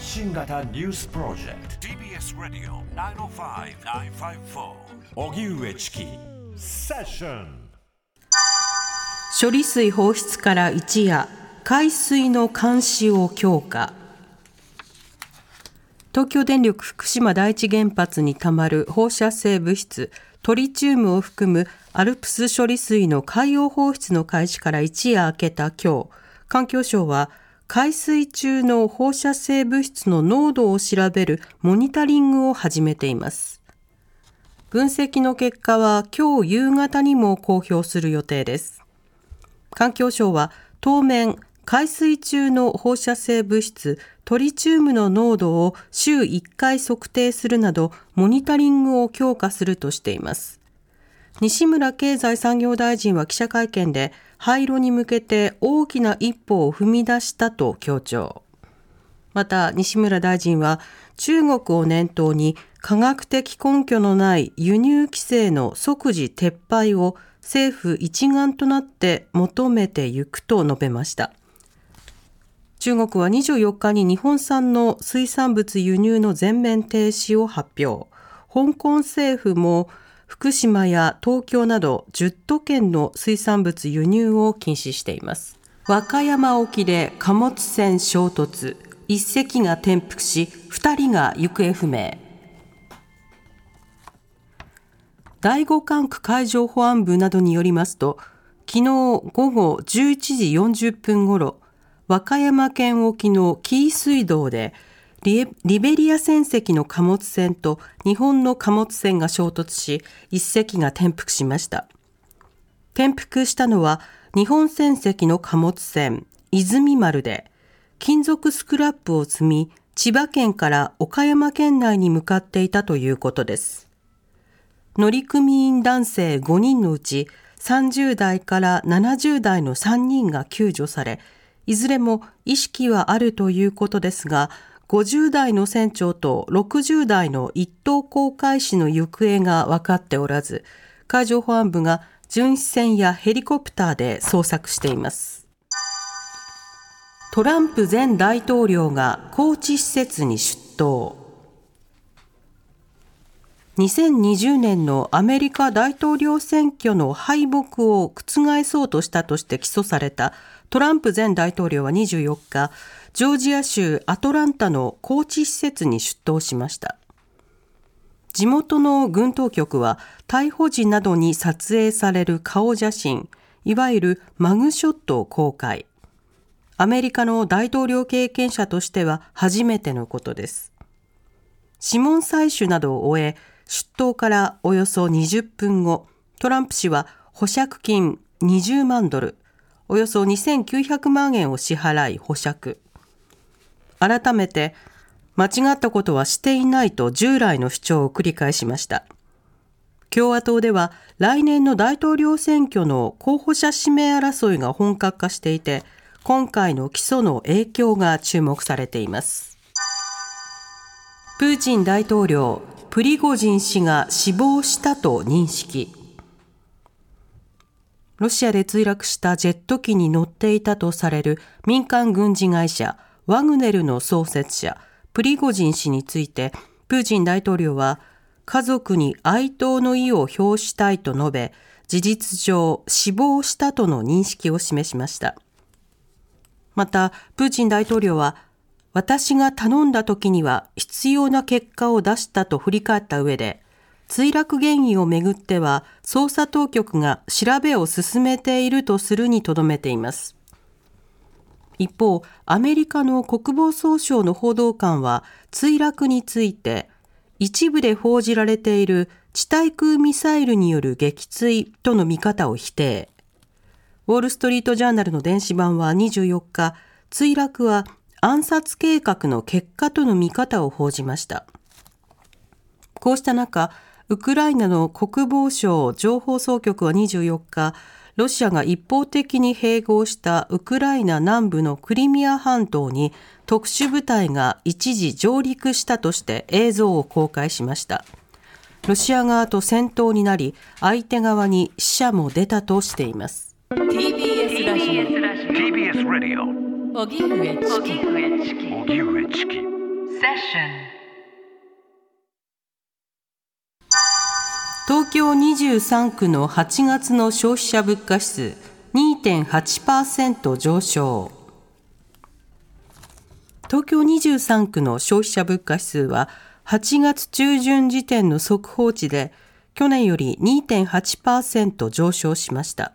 発信型ニュースプロジェクト。TBS ラディオ905-954おぎゅうえちきセッション処理水放出から一夜海水の監視を強化。東京電力福島第一原発にたまる放射性物質トリチウムを含むアルプス処理水の海洋放出の開始から一夜明けた今日。環境省は海水中の放射性物質の濃度を調べるモニタリングを始めています。分析の結果は今日夕方にも公表する予定です。環境省は当面海水中の放射性物質トリチウムの濃度を週1回測定するなどモニタリングを強化するとしています。西村経済産業大臣は記者会見で廃炉に向けて大きな一歩を踏み出したと強調。また西村大臣は中国を念頭に科学的根拠のない輸入規制の即時撤廃を政府一丸となって求めていくと述べました。中国は24日に日本産の水産物輸入の全面停止を発表。香港政府も福島や東京など10都県の水産物輸入を禁止しています。和歌山沖で貨物船衝突、1隻が転覆し、2人が行方不明。第五管区海上保安部などによりますと、昨日午後11時40分ごろ、和歌山県沖の紀伊水道でリベリア船籍の貨物船と日本の貨物船が衝突し、一隻が転覆しました。転覆したのは日本船籍の貨物船、泉丸で、金属スクラップを積み、千葉県から岡山県内に向かっていたということです。乗組員男性5人のうち30代から70代の3人が救助され、いずれも意識はあるということですが、50代の船長と60代の一等航海士の行方が分かっておらず、海上保安部が巡視船やヘリコプターで捜索しています。トランプ前大統領が高知施設に出頭。2020年のアメリカ大統領選挙の敗北を覆そうとしたとして起訴されたトランプ前大統領は24日、ジョージア州アトランタの高知施設に出頭しました。地元の軍当局は逮捕時などに撮影される顔写真、いわゆるマグショットを公開。アメリカの大統領経験者としては初めてのことです。指紋採取などを終え、出頭からおよそ20分後、トランプ氏は保釈金20万ドル、およそ2900万円を支払い保釈。改めて間違ったことはしていないと従来の主張を繰り返しました。共和党では来年の大統領選挙の候補者指名争いが本格化していて、今回の起訴の影響が注目されています。プーチン大統領、プリゴジン氏が死亡したと認識。ロシアで墜落したジェット機に乗っていたとされる民間軍事会社ワグネルの創設者、プリゴジン氏について、プーチン大統領は、家族に哀悼の意を表したいと述べ、事実上死亡したとの認識を示しました。また、プーチン大統領は、私が頼んだ時には必要な結果を出したと振り返った上で、墜落原因をめぐっては捜査当局が調べを進めているとするにとどめています。一方、アメリカの国防総省の報道官は墜落について一部で報じられている地対空ミサイルによる撃墜との見方を否定。ウォール・ストリート・ジャーナルの電子版は24日、墜落は暗殺計画の結果との見方を報じました。こうした中、ウクライナの国防省情報総局は24日、ロシアが一方的に併合したウクライナ南部のクリミア半島に特殊部隊が一時上陸したとして映像を公開しました。ロシア側と戦闘になり、相手側に死者も出たとしています。TBS ラジオ。TBS ラジオ。荻上チキ。荻上チキ。Session 東京23区の8月の消費者物価指数2.8%上昇東京23区の消費者物価指数は8月中旬時点の速報値で去年より2.8%上昇しました。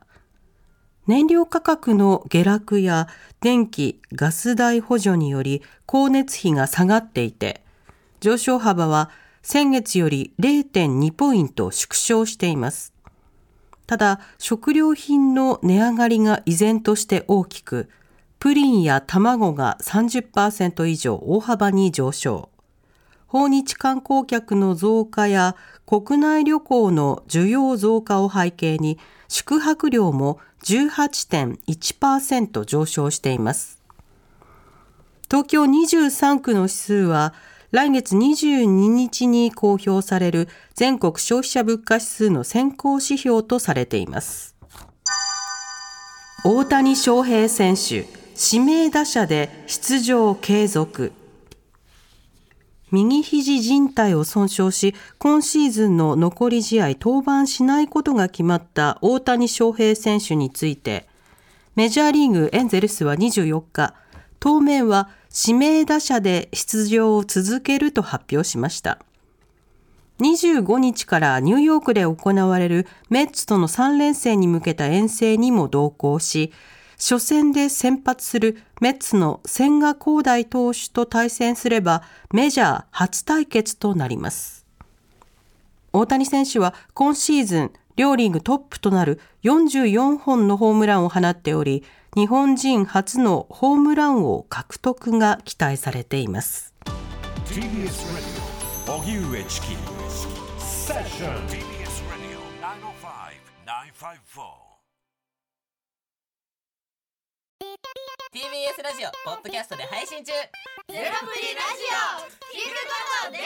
燃料価格の下落や電気・ガス代補助により光熱費が下がっていて、上昇幅は先月より0.2ポイント縮小しています。ただ、食料品の値上がりが依然として大きく、プリンや卵が30%以上大幅に上昇。訪日観光客の増加や国内旅行の需要増加を背景に宿泊料も18.1%上昇しています。東京23区の指数は来月22日に公表される全国消費者物価指数の先行指標とされています。大谷翔平選手指名打者で出場継続。右肘靭帯を損傷し、今シーズンの残り試合登板しないことが決まった大谷翔平選手について、メジャーリーグエンゼルスは24日、当面は指名打者で出場を続けると発表しました。25日からニューヨークで行われるメッツとの3連戦に向けた遠征にも同行し、初戦で先発するメッツの千賀滉大投手と対戦すればメジャー初対決となります。大谷選手は今シーズン両リーグトップとなる44本のホームランを放っており、日本人初のホームラン王獲得が期待されています。TBS Radio 荻上チキセッション TBS Radio 905-954 TBS ラジオポッドキャストで配信中。ゼロプリラジオ聞くことできる